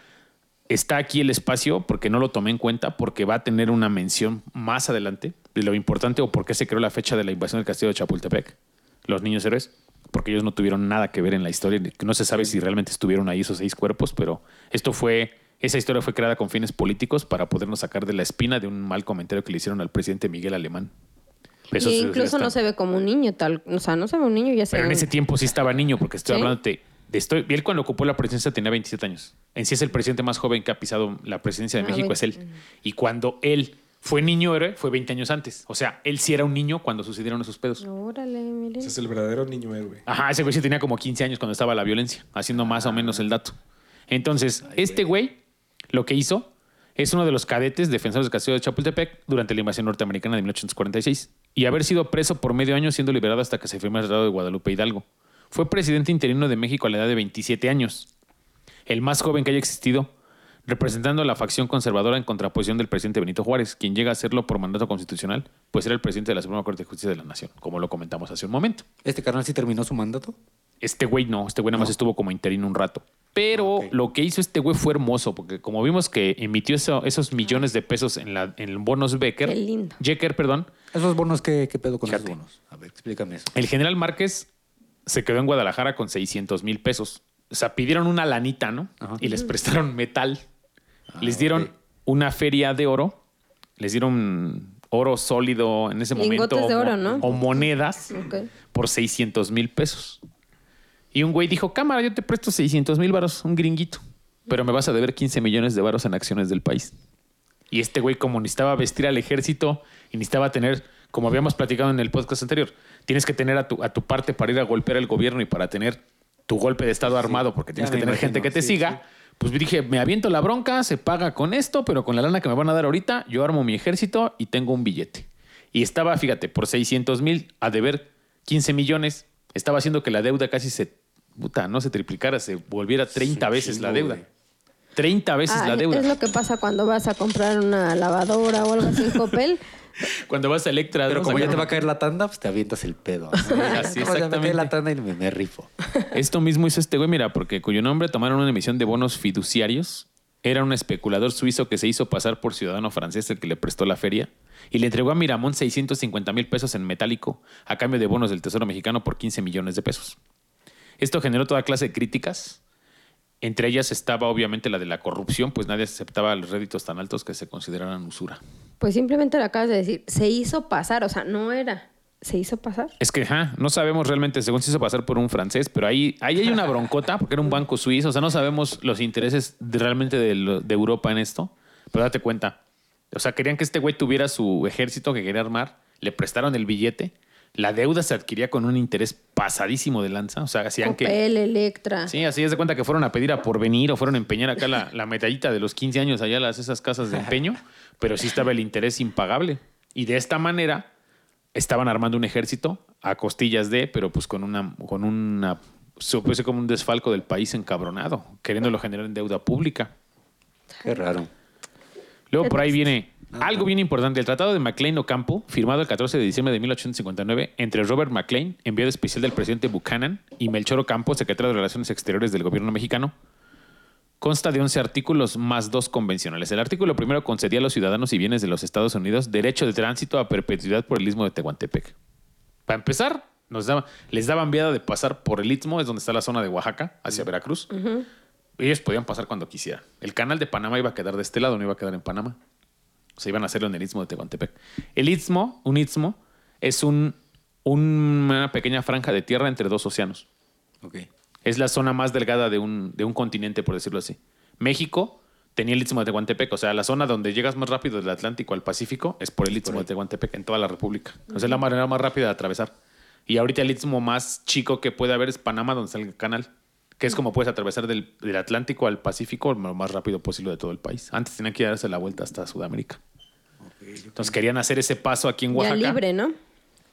está aquí el espacio porque no lo tomé en cuenta, porque va a tener una mención más adelante de lo importante o por qué se creó la fecha de la invasión del castillo de Chapultepec. Los niños héroes, porque ellos no tuvieron nada que ver en la historia. No se sabe si realmente estuvieron ahí esos seis cuerpos, pero esto fue, esa historia fue creada con fines políticos para podernos sacar de la espina de un mal comentario que le hicieron al presidente Miguel Alemán. Eso y incluso no se ve como un niño, tal. O sea, no se ve un niño, ya se pero en ese tiempo sí estaba niño, porque estoy ¿Sí? hablando de, de estoy, él cuando ocupó la presidencia tenía 27 años. En sí es el presidente más joven que ha pisado la presidencia de Ah, México, es él. Y cuando él fue niño héroe, fue 20 años antes. O sea, él sí era un niño cuando sucedieron esos pedos. Órale, miren. Ese es el verdadero niño héroe. Ajá, ese güey sí tenía como 15 años cuando estaba la violencia, haciendo más o menos el dato. Entonces, este güey lo que hizo es uno de los cadetes defensores del castillo de Chapultepec durante la invasión norteamericana de 1846 y haber sido preso por medio año siendo liberado hasta que se firmó el Tratado de Guadalupe Hidalgo. Fue presidente interino de México a la edad de 27 años, el más joven que haya existido, representando a la facción conservadora en contraposición del presidente Benito Juárez, quien llega a serlo por mandato constitucional, pues era el presidente de la Suprema Corte de Justicia de la Nación, como lo comentamos hace un momento. ¿Este carnal sí terminó su mandato? Este güey no, este güey nada más estuvo como interino un rato. Pero lo que hizo este güey fue hermoso, porque como vimos que emitió eso- esos millones de pesos en, la, en bonos Becker, Qué lindo. Jecker, perdón, ¿Esos bonos qué, qué pedo con Fíjate. esos bonos? A ver, explícame eso. el general Márquez se quedó en Guadalajara con 600 mil pesos. O sea, pidieron una lanita, ¿no? Ajá. Y les prestaron metal. Les dieron una feria de oro, les dieron oro sólido en ese momento. Lingotes de o oro, mo- ¿no? O monedas por 600 mil pesos. Y un güey dijo, cámara, yo te presto 600 mil varos, un gringuito, pero me vas a deber 15 millones de varos en acciones del país. Y este güey, como necesitaba vestir al ejército y necesitaba tener, como habíamos platicado en el podcast anterior, tienes que tener a tu, a tu parte para ir a golpear el gobierno y para tener tu golpe de Estado armado, porque tienes que tener gente que te sí, siga. Pues dije, me aviento la bronca, se paga con esto, pero con la lana que me van a dar ahorita, yo armo mi ejército y tengo un billete. Y estaba, fíjate, por 600 mil a deber 15 millones, estaba haciendo que la deuda casi se, puta, no se triplicara, se volviera 30 un veces la deuda. güey. 30 veces Ah, la deuda. Es lo que pasa cuando vas a comprar una lavadora o algo así en Coppel. Cuando vas a Electra, Pero como ya te va a caer la tanda, pues te avientas el pedo. ¿no? Así, me exactamente. la tanda y me, me rifo. Esto mismo hizo este güey, mira, porque cuyo nombre tomaron una emisión de bonos fiduciarios. Era un especulador suizo que se hizo pasar por ciudadano francés el que le prestó la feria y le entregó a Miramón 650 mil pesos en metálico a cambio de bonos del Tesoro mexicano por 15 millones de pesos. Esto generó toda clase de críticas. Entre ellas estaba obviamente la de la corrupción, pues nadie aceptaba los réditos tan altos que se consideraran usura. Pues simplemente lo acabas de decir. Se hizo pasar, o sea, no era. Se hizo pasar. Es que ajá, no sabemos realmente, según se hizo pasar por un francés, pero ahí, ahí hay una broncota, porque era un banco suizo, o sea, no sabemos los intereses de- realmente de, lo- de Europa en esto, pero date cuenta. O sea, querían que este güey tuviera su ejército que quería armar, le prestaron el billete, la deuda se adquiría con un interés pasadísimo de lanza, o sea, hacían que... Opel, Electra. Sí, así es de cuenta que fueron a pedir a porvenir o fueron a empeñar acá la, la medallita de los 15 años allá las esas casas de empeño, pero sí estaba el interés impagable. Y de esta manera estaban armando un ejército a costillas de, pero pues con una, con una, supuse como un desfalco del país encabronado, queriéndolo generar en deuda pública. Qué raro. Luego por ahí viene algo bien importante, el Tratado de McLean Ocampo, firmado el 14 de diciembre de 1859 entre Robert McLean, enviado especial del presidente Buchanan, y Melchor Ocampo, secretario de Relaciones Exteriores del gobierno mexicano, consta de 11 artículos más dos convencionales. El artículo primero concedía a los ciudadanos y bienes de los Estados Unidos derecho de tránsito a perpetuidad por el istmo de Tehuantepec. Para empezar, nos daba- les daban vía de pasar por el istmo, es donde está la zona de Oaxaca, hacia Veracruz. Ellos podían pasar cuando quisieran. El canal de Panamá iba a quedar de este lado, no iba a quedar en Panamá. O sea, iban a hacerlo en el istmo de Tehuantepec. El istmo, un istmo, es un, una pequeña franja de tierra entre dos océanos. Ok. Es la zona más delgada de un, de un continente, por decirlo así. México tenía el istmo de Tehuantepec, o sea, la zona donde llegas más rápido del Atlántico al Pacífico es por el istmo de Tehuantepec en toda la República. O sea, es la manera más rápida de atravesar. Y ahorita el istmo más chico que puede haber es Panamá, donde está el canal, que es como puedes atravesar del, del Atlántico al Pacífico lo más rápido posible de todo el país. Antes tenían que darse la vuelta hasta Sudamérica. Entonces querían hacer ese paso aquí en Ya Oaxaca libre, ¿no?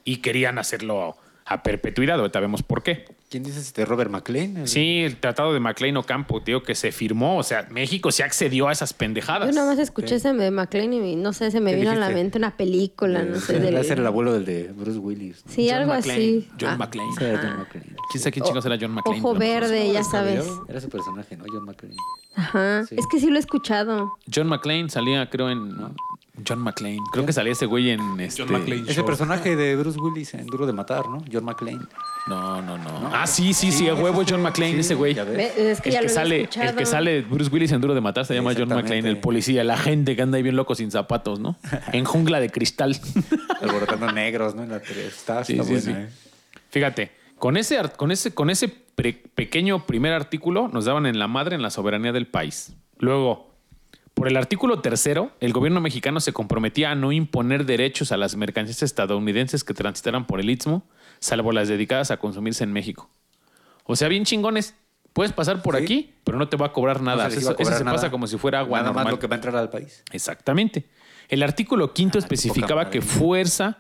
y querían hacerlo a perpetuidad. Ahorita vemos por qué. ¿Quién dice este Robert McLean? El- Sí, el tratado de McLean Ocampo, tío, que se firmó. O sea, México se accedió a esas pendejadas. Yo nada más escuché ese de McLean y no sé, se me ¿Qué vino a la mente una película, no sé. Debe ser el abuelo del de Bruce Willis. ¿no? Sí, John algo McClane. así. John Ah, McClane. ¿Quién sabe quién chingos era John McClane? Ojo verde, ya sabes. Era su personaje, ¿no? John McClane. Ajá. Sí. Es que sí lo he escuchado. John McClane salía, creo, en. John McClane. Creo que salía ese güey en. Este... McClane. Ese Show. personaje de Bruce Willis en Duro de Matar, ¿no? John McClane. No, no, no. Ah, sí, sí, sí, a huevo John McClane, Sí, ese güey. ya ves. Ve, Es que El ya que, lo he sale, escuchado. el que sale Bruce Willis en Duro de Matar se llama John Exactamente. McClane, el policía, la gente que anda ahí bien loco sin zapatos, ¿no? En jungla de cristal. Alborotando negros, ¿no? En la tele. Está, Sí, está sí, buena, sí. ¿eh? Fíjate, con ese, con ese, con ese pre- pequeño primer artículo nos daban en la madre en la soberanía del país. Luego, por el artículo tercero, el gobierno mexicano se comprometía a no imponer derechos a las mercancías estadounidenses que transitaran por el Istmo, salvo las dedicadas a consumirse en México. O sea, bien chingones. Puedes pasar por Sí. aquí, pero no te va a cobrar nada. No se Eso, se pasa como si fuera agua Nada normal. más lo que va a entrar al país. Exactamente. El artículo quinto Ah, especificaba que fuerza,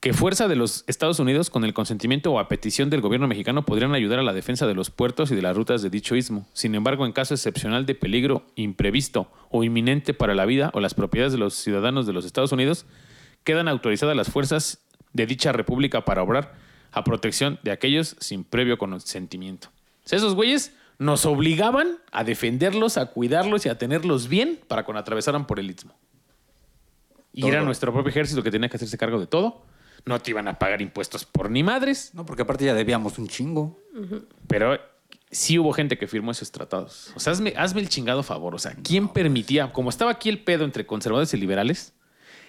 que fuerza de los Estados Unidos, con el consentimiento o a petición del gobierno mexicano, podrían ayudar a la defensa de los puertos y de las rutas de dicho istmo. Sin embargo, en caso excepcional de peligro imprevisto o inminente para la vida o las propiedades de los ciudadanos de los Estados Unidos, quedan autorizadas las fuerzas de dicha república para obrar a protección de aquellos sin previo consentimiento. O sea, esos güeyes nos obligaban a defenderlos, a cuidarlos y a tenerlos bien para cuando atravesaran por el istmo. Y Todo. era nuestro propio ejército que tenía que hacerse cargo de todo. No te iban a pagar impuestos por ni madres, No, porque aparte ya debíamos un chingo. pero sí hubo gente que firmó esos tratados. O sea, hazme, hazme el chingado favor. O sea, ¿quién permitía? Como estaba aquí el pedo entre conservadores y liberales,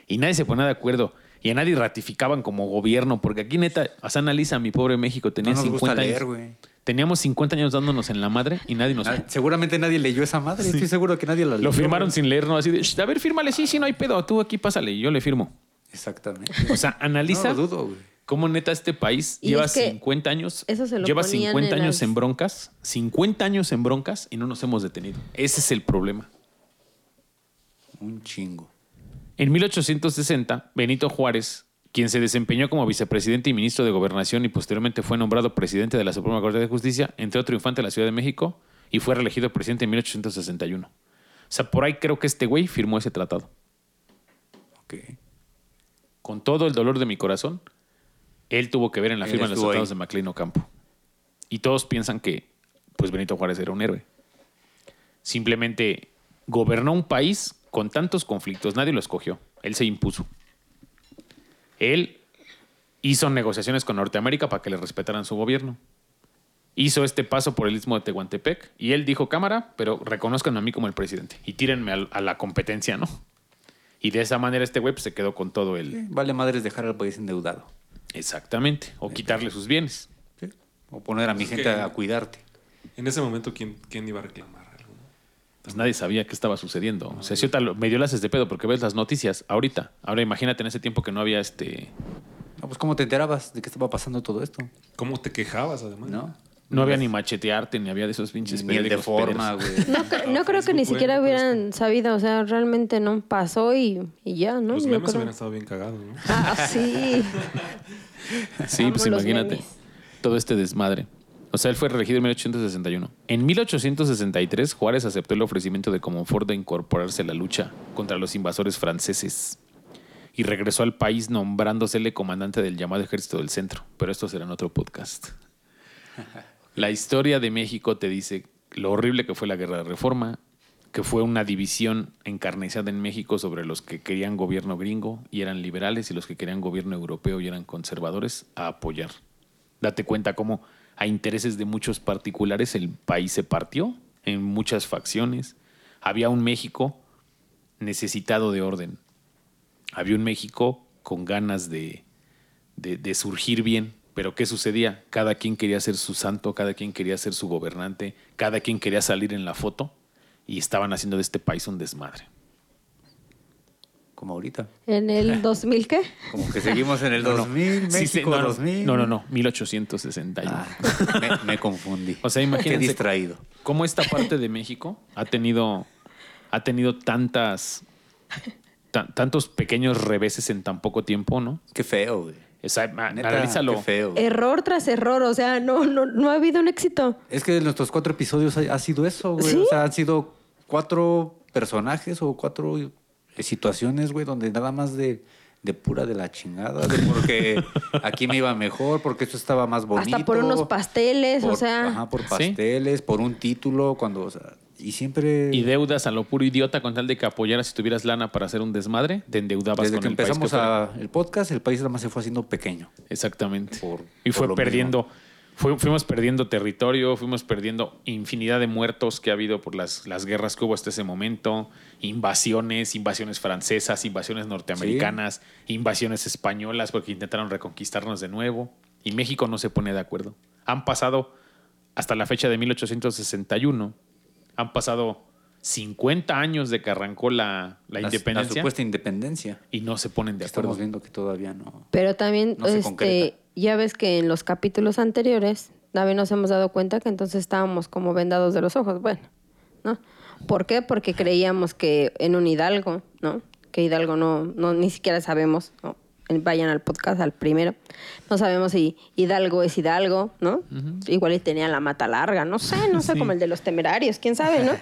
y nadie se ponía de acuerdo, y a nadie ratificaban como gobierno, porque aquí neta, o sea, analiza, mi pobre México, tenía No nos 50 gusta leer, años. güey. Teníamos 50 años dándonos en la madre y nadie nos... Na- Seguramente nadie leyó esa madre. Estoy seguro que nadie la leyó. Lo firmaron sin leer, ¿no? Así de, "Shh, a ver, fírmale, sí, sí, no hay pedo, tú aquí pásale, y yo le firmo. Exactamente. O sea, analiza No lo dudo, güey. cómo neta este país Y lleva es que 50 años, eso se lo lleva ponían 50 en años las- en broncas, 50 años en broncas y no nos hemos detenido. Ese es el problema. Un chingo. En 1860, Benito Juárez, quien se desempeñó como vicepresidente y ministro de Gobernación y posteriormente fue nombrado presidente de la Suprema Corte de Justicia, entró triunfante a la Ciudad de México y fue reelegido presidente en 1861. O sea, por ahí creo que este güey firmó ese tratado. Con todo el dolor de mi corazón, él tuvo que ver en la Él firma de los tratados ahí. de MacLean Ocampo. Y todos piensan que pues Benito Juárez era un héroe. Simplemente gobernó un país con tantos conflictos, nadie lo escogió, él se impuso. Él hizo negociaciones con Norteamérica para que le respetaran su gobierno. Hizo este paso por el istmo de Tehuantepec y él dijo, cámara, pero reconozcan a mí como el presidente y tírenme a, la competencia, ¿no? Y de esa manera este güey pues, se quedó con todo el... Sí, Vale madres dejar al país endeudado. Exactamente, o quitarle sus bienes. ¿sí? O poner a mi Es gente que- a cuidarte. En ese momento, ¿quién, quién iba a reclamar algo? pues nadie sabía qué estaba sucediendo. O sea, lo- medio le haces de pedo porque ves las noticias ahorita. Ahora imagínate en ese tiempo que no había este... No, pues ¿cómo te enterabas de que estaba pasando todo esto? ¿Cómo te quejabas además? ¿No? No había ni machetearte, ni había de esos pinches Ni el de forma, güey. No, cre- no creo que ni siquiera hubieran sabido, o sea, realmente no pasó y, y ya, ¿no? Los memes hubieran estado bien cagados, ¿no? Ah, sí. Sí, Amo pues imagínate. memes. Todo este desmadre. O sea, él fue reelegido en 1861. En 1863, Juárez aceptó el ofrecimiento de Comonfort de incorporarse a la lucha contra los invasores franceses y regresó al país nombrándosele comandante del llamado Ejército del Centro. Pero esto será en otro podcast. La historia de México te dice lo horrible que fue la guerra de reforma, que fue una división encarnizada en México sobre los que querían gobierno gringo y eran liberales y los que querían gobierno europeo y eran conservadores a apoyar. Date cuenta cómo a intereses de muchos particulares el país se partió en muchas facciones. Había un México necesitado de orden. Había un México con ganas de, de, surgir bien. Pero ¿qué sucedía? Cada quien quería ser su santo, cada quien quería ser su gobernante, cada quien quería salir en la foto y estaban haciendo de este país un desmadre. Como ahorita. ¿En el 2000 qué? Como que seguimos en el No, no. 2000, Sí, sí, México no, no, 2000. No, no, no, 1861. Ah, me, me confundí. O sea, Qué imagínense distraído. cómo esta parte de México ha tenido, ha tenido tantas, tan- tantos pequeños reveses en tan poco tiempo, ¿no? Qué feo, güey. O sea, ma- Neta, analízalo. qué feo. Error tras error, o sea, no, no, no ha habido un éxito. Es que en nuestros cuatro episodios ha, ha sido eso, güey. ¿Sí? O sea, han sido cuatro personajes o cuatro eh, situaciones, güey, donde nada más de, de pura de la chingada, de porque aquí me iba mejor, porque esto estaba más bonito. Hasta por unos pasteles, o sea. Ajá, por Sí. pasteles, por un título, cuando, o sea, y siempre... Y deudas a lo puro idiota con tal de que apoyaras si tuvieras lana para hacer un desmadre, te endeudabas Desde con que el país empezamos que fuera. a, el podcast, el país nada más se fue haciendo pequeño. Exactamente. Por- y fue perdiendo, fue- fuimos perdiendo territorio, fuimos perdiendo infinidad de muertos que ha habido por las, las guerras que hubo hasta ese momento, invasiones, invasiones francesas, invasiones norteamericanas, invasiones españolas porque intentaron reconquistarnos de nuevo. Y México no se pone de acuerdo. Han pasado, hasta la fecha de 1861, han pasado 50 años de que arrancó la, la La- independencia La supuesta independencia. y no se ponen de acuerdo. Estamos viendo que todavía no. Pero también, No se este, ya ves que en los capítulos anteriores, David nos hemos dado cuenta que entonces estábamos como vendados de los ojos. Bueno, ¿no? ¿Por qué? Porque creíamos que en un Hidalgo, ¿no? Que Hidalgo no, no ni siquiera sabemos, ¿no? Vayan al podcast, al primero. No sabemos si Hidalgo es Hidalgo, ¿no? Igual y tenía la mata larga, no sé, no sé, Sí. como el de los temerarios, quién sabe, ¿no?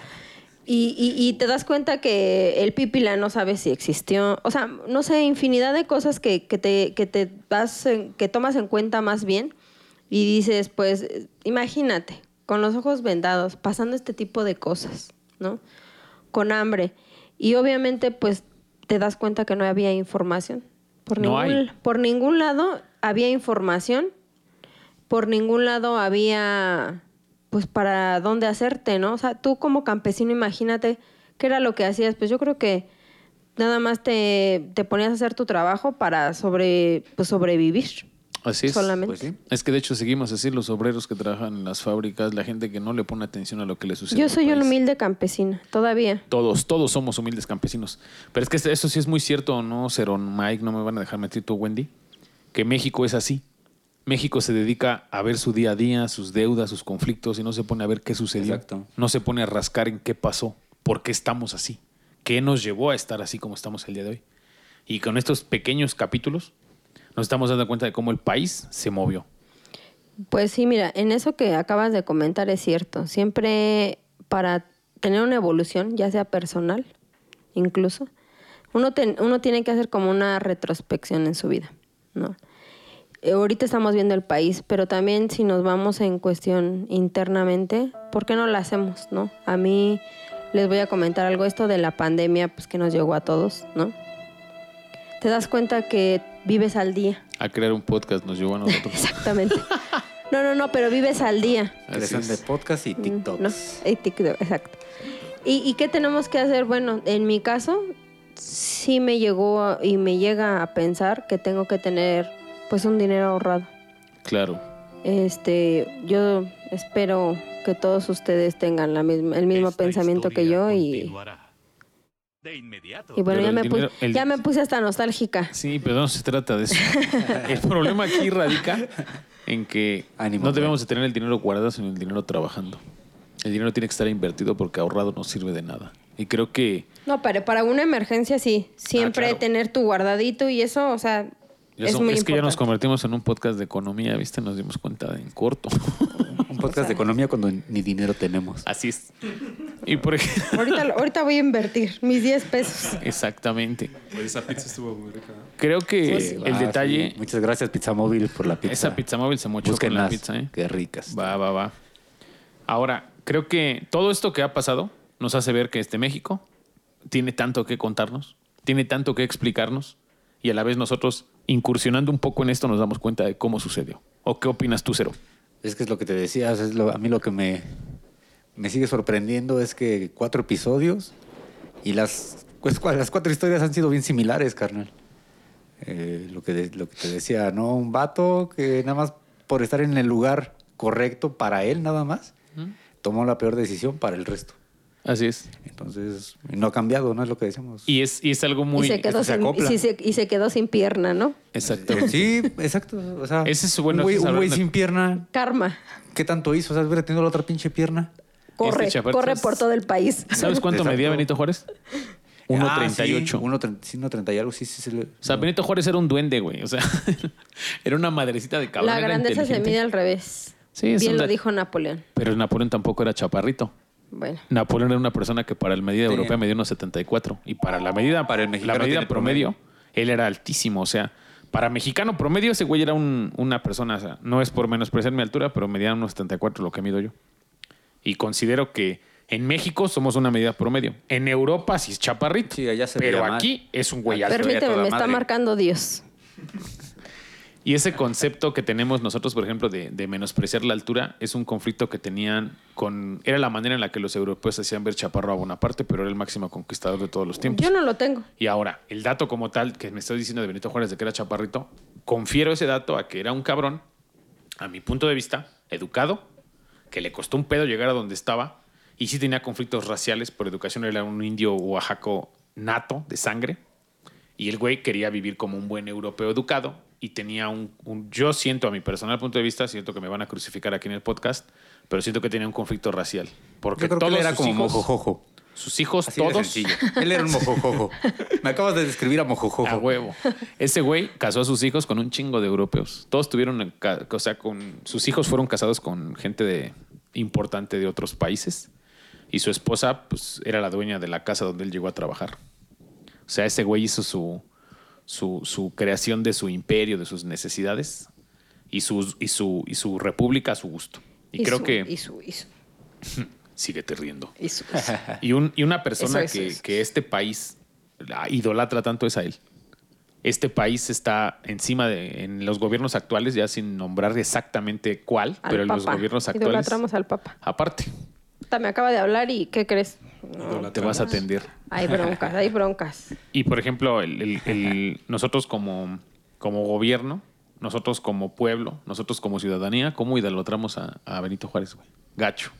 Y, y- y te das cuenta que el pipila no sabe si existió. O sea, no sé, infinidad de cosas que, que te, que te das en- que tomas en cuenta más bien. Y dices, pues, imagínate, con los ojos vendados, pasando este tipo de cosas, ¿no? Con hambre. Y obviamente, pues, te das cuenta que no había información. Por, No ningún, hay. por ningún lado había información. Por ningún lado había, pues, para dónde hacerte, ¿no? O sea, tú como campesino, imagínate qué era lo que hacías. Pues yo creo que nada más te, te ponías a hacer tu trabajo para sobre, pues, sobrevivir. Así es. Solamente. Pues sí. Es que de hecho seguimos así los obreros que trabajan en las fábricas, la gente que no le pone atención a lo que le sucede. Yo soy país. humilde campesina, todavía. Todos, todos somos humildes campesinos. Pero es que eso sí es muy cierto, ¿no, Cerón Mike? No me van a dejar meter tú, Wendy. Que México es así. México se dedica a ver su día a día, sus deudas, sus conflictos y no se pone a ver qué sucedió. Exacto. No se pone a rascar en qué pasó, por qué estamos así, qué nos llevó a estar así como estamos el día de hoy. Y con estos pequeños capítulos nos estamos dando cuenta de cómo el país se movió. Pues sí, mira, en eso que acabas de comentar es cierto. Siempre para tener una evolución, ya sea personal, incluso, uno, tiene que hacer como una retrospección en su vida, ¿no? Eh, Ahorita estamos viendo el país, pero también si nos vamos en cuestión internamente, ¿por qué no la hacemos, no? A mí les voy a comentar algo, esto de la pandemia, pues que nos llegó a todos, ¿no? Te das cuenta que vives al día. A crear un podcast nos llevó a nosotros. Exactamente. No, no, no, pero vives al día. De podcast y TikToks. No, y TikTok, exacto. ¿Y, ¿Y qué tenemos que hacer? Bueno, en mi caso, sí me llegó a- y me llega a pensar que tengo que tener pues un dinero ahorrado. Claro. Este, yo espero que todos ustedes tengan la misma, el mismo Esta pensamiento que yo y, continuará. De inmediato. y bueno, ya el me, dinero- puse, el- ya me puse hasta nostálgica. Sí, pero no se trata de eso. El problema aquí radica en que Ánimo, no debemos de tener el dinero guardado, sino el dinero trabajando. El dinero tiene que estar invertido porque ahorrado no sirve de nada. Y creo que No, pero para una emergencia sí, siempre Ah, claro. tener tu guardadito y eso, o sea, ya es son- muy es que ya nos convertimos en un podcast de economía, ¿viste? Nos dimos cuenta en corto. Un podcast de economía cuando ni dinero tenemos. Así es. Y por ejemplo, Ahorita, ahorita voy a invertir mis 10 pesos. exactamente. Esa pizza estuvo muy rica. Creo que sí. el Ah, detalle, sí. Muchas gracias, Pizza Móvil, por la pizza. esa pizza móvil se mochó con la pizza, ¿eh? Qué ricas. Va, va, va. Ahora, creo que todo esto que ha pasado nos hace ver que este México tiene tanto que contarnos, tiene tanto que explicarnos y a la vez nosotros, incursionando un poco en esto, nos damos cuenta de cómo sucedió. ¿O qué opinas tú, Cero? Es que es lo que te decía, es lo- a mí lo que me, me sigue sorprendiendo es que cuatro episodios y las, pues, las cuatro historias han sido bien similares, carnal. Eh, lo, que de- lo que te decía, ¿no? Un vato que nada más por estar en el lugar correcto para él, nada más, tomó la peor decisión para el resto. Así es. Entonces, no ha cambiado, ¿no? Es lo que decimos. Y es, y es algo muy... y, se quedó se sin, acopla. y, se, y se quedó sin pierna, ¿no? Exacto. Eh, Sí, exacto. O sea, Ese es bueno, un güey, sin pierna, Karma. ¿qué tanto hizo? O sea, hubiera tenido la otra pinche pierna. Corre, Este corre por todo el país. ¿Sabes cuánto Exacto. medía Benito Juárez? 1.38. Ah, sí, 1.30 sí, 1.30 y algo, sí, sí. sí, le- O sea, Benito Juárez era un duende, güey. O sea, era una madrecita de cabrón. La grandeza se mide al revés. Sí, es Bien lo dijo Napoleón. Pero Napoleón tampoco era chaparrito. Bueno, Napoleón era una persona que para la medida Sí. europea medía unos 74 y para la medida Para el la mexicano medida tiene promedio, promedio. él era altísimo, o sea, para mexicano promedio ese güey era un- una persona, o sea, no es por menospreciar mi altura, pero medía unos 74 lo que mido yo. Y considero que en México somos una medida promedio. En Europa sí es chaparrito, Sí, allá se pero mal. aquí es un güey alto. permíteme, me está madre. marcando Dios. Y ese concepto que tenemos nosotros, por ejemplo, de, de menospreciar la altura, es un conflicto que tenían con... Era la manera en la que los europeos hacían ver Chaparro a Bonaparte, pero era el máximo conquistador de todos los tiempos. Yo no lo tengo. Y ahora, el dato como tal que me estás diciendo de Benito Juárez de que era chaparrito, confiero ese dato a que era un cabrón, a mi punto de vista, educado, que le costó un pedo llegar a donde estaba y sí tenía conflictos raciales por educación, era un indio oaxaco nato de sangre y el güey quería vivir como un buen europeo educado y tenía un, un- yo siento a mi personal punto de vista, siento que me van a crucificar aquí en el podcast, pero siento que tenía un conflicto racial. Porque él era sus como hijos, mojojojo. sus hijos Así todos. Él era un mojojojo. Me acabas de describir a mojojojo. A huevo. Ese güey casó a sus hijos con un chingo de europeos. Todos tuvieron, o sea, con sus hijos fueron casados con gente de importante de otros países y su esposa, pues, era la dueña de la casa donde él llegó a trabajar. O sea, ese güey hizo su, su, su creación de su imperio, de sus necesidades y su, y su, y su república a su gusto. Y, creo su- que Y su, y su, síguete riendo. y su- Y, un- y una persona Eso, eso, que, eso. que este país la idolatra tanto es a él. Este país está encima de, en los gobiernos actuales, ya sin nombrar exactamente cuál, al pero en los gobiernos actuales. Idolatramos al Papa. Aparte, Me acaba de hablar y ¿qué crees? No, te vas a atender. hay broncas, hay broncas. Y por ejemplo, el- el- el- nosotros como, como gobierno, nosotros como pueblo, nosotros como ciudadanía, ¿cómo idolatramos a, a Benito Juárez, güey? Gacho.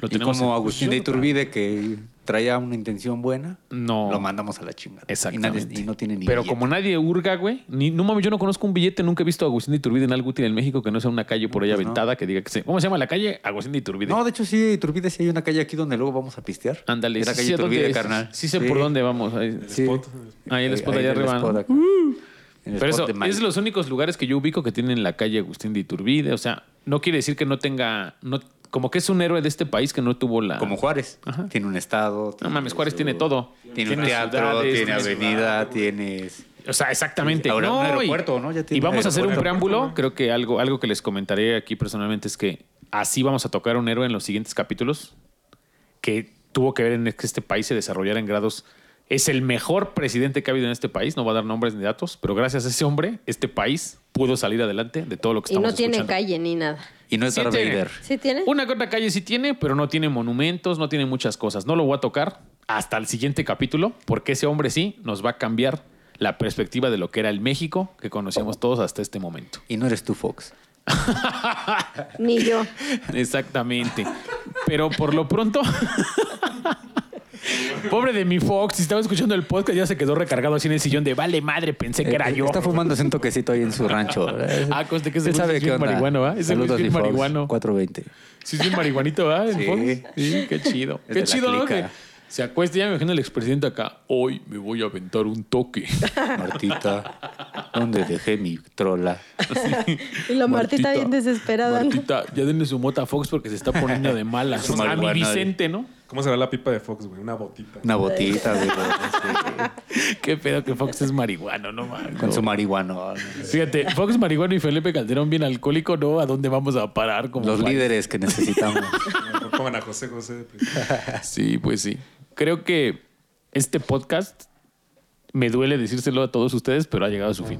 Lo Y tenemos como en- Agustín de Iturbide, que traía una intención buena, No. lo mandamos a la chingada. Exactamente. Y, nadie- y no tiene ni Pero billete. como nadie hurga, güey, ni, no mames, yo no conozco un billete, nunca he visto a Agustín de Iturbide en algo útil en México que no sea una calle por ahí Pues no. aventada que diga que se. ¿Cómo se llama la calle? Agustín de Iturbide. No, de hecho sí, Iturbide sí hay una calle aquí donde luego vamos a pistear. Ándale, Es la sí calle dónde Iturbide, es. carnal. Sí sé por dónde vamos. Ahí, Sí. spot. ahí el spot ahí allá el arriba. spot el Pero spot eso es de los únicos lugares que yo ubico que tienen la calle Agustín de Iturbide. O sea, no quiere decir que no tenga. No, como que es un héroe de este país que no tuvo la. Como Juárez. Ajá. Tiene un estado. No tiene mames, Juárez su- tiene todo. Tiene, un Tiene teatro, ciudades, tiene avenida, tienes... O sea, exactamente. Ahora un No, y- aeropuerto, ¿no? Ya Y vamos a hacer un preámbulo. Creo que algo, algo que les comentaré aquí personalmente es que así vamos a tocar un héroe en los siguientes capítulos que tuvo que ver en que este país se desarrollara en grados. Es el mejor presidente que ha habido en este país. No va a dar nombres ni datos, pero gracias a ese hombre, este país pudo salir adelante de todo lo que Y estamos no tiene escuchando. calle ni nada. Y no es Sí Darth tiene. Vader. ¿Sí tiene? Una otra calle sí tiene, pero no tiene monumentos, no tiene muchas cosas. No lo voy a tocar hasta el siguiente capítulo, porque ese hombre sí nos va a cambiar la perspectiva de lo que era el México que conocíamos todos hasta este momento. Y no eres tú, Fox. Ni yo. Exactamente. Pero por lo pronto. Pobre de mi Fox, si estaba escuchando el podcast, ya se quedó recargado así en el sillón de vale madre, pensé que era Eh, yo. Está fumándose un toquecito ahí en su rancho. Ah, conste que ese güey sabe es qué bien marihuano, ¿va? Ese güey es bien marihuano. 420. Sí, es bien marihuanito, ¿verdad? El Sí. Fox? Sí, qué chido. Es qué de la chido, ¿no? Que se acuesta, ya me imagino el expresidente acá. Hoy me voy a aventar un toque. Martita, ¿dónde dejé mi trola? Y la Martita, bien desesperada. ¿no? Martita, ya denle su mota a Fox porque se está poniendo de malas. Su a mi Vicente, ¿no? ¿Cómo será la pipa de Fox, güey? Una botita. Una botita, güey, sí, Qué pedo que Fox es marihuano, no mames. con su marihuano. Fíjate, Fox marihuano y Felipe Calderón bien alcohólico, ¿no? ¿A dónde vamos a parar? Como Los país? líderes que necesitamos. Pongan a José José. primero. Sí, pues sí. Creo que este podcast me duele decírselo a todos ustedes, pero ha llegado a su fin.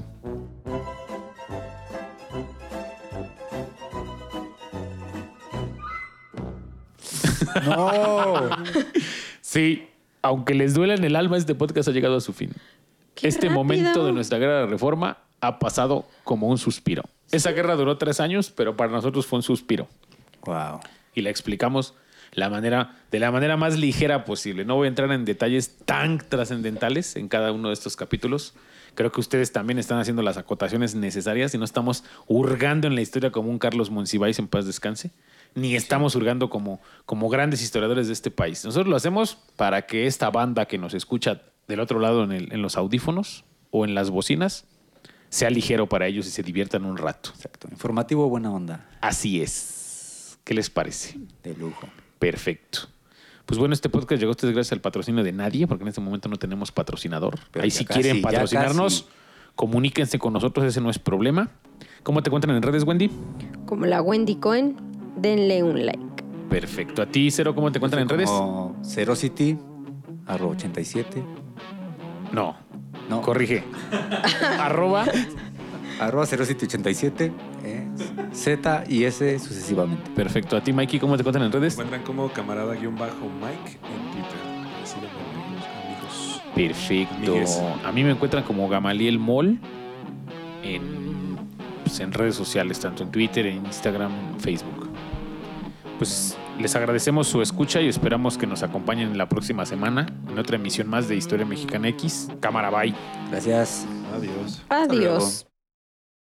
No. Sí, aunque les duela en el alma, este podcast ha llegado a su fin. ¡Qué este rápido! momento de nuestra guerra de reforma ha pasado como un suspiro. Esa guerra duró tres años, pero para nosotros fue un suspiro. Wow. Y la explicamos la manera, de la manera más ligera posible. No voy a entrar en detalles tan trascendentales en cada uno de estos capítulos. Creo que ustedes también están haciendo las acotaciones necesarias y no estamos hurgando en la historia como un Carlos Monsiváis en paz descanse, ni estamos hurgando como, como grandes historiadores de este país. Nosotros lo hacemos para que esta banda que nos escucha del otro lado en, el- en los audífonos o en las bocinas sea ligero para ellos y se diviertan un rato. Exacto. Informativo, buena onda. Así es. ¿Qué les parece? De lujo. Perfecto. Pues bueno, este podcast llegó a ustedes gracias al patrocinio de nadie, porque en este momento no tenemos patrocinador. Pero Ahí si casi, quieren patrocinarnos, comuníquense con nosotros, ese no es problema. ¿Cómo te encuentran en redes, Wendy? Como la Wendy Cohen, denle un like. Perfecto. ¿A ti, Cero, cómo te encuentran en redes? Como Cerocity, arroba 87. No, No. corrige. Arroba. Arroba Cerocity 87. eh, Z y S sucesivamente. Perfecto. ¿A ti, Mikey, cómo te encuentran en Me redes? encuentran como camarada-mike en Twitter. Síganme, amigos. Perfecto. Amigues. A mí me encuentran como Gamaliel Mall en, pues, en redes sociales, tanto en Twitter, en Instagram, en Facebook. Pues les agradecemos su escucha y esperamos que nos acompañen la próxima semana en otra emisión más de Historia Mexicana X. Cámara, bye. Gracias. Adiós. Adiós.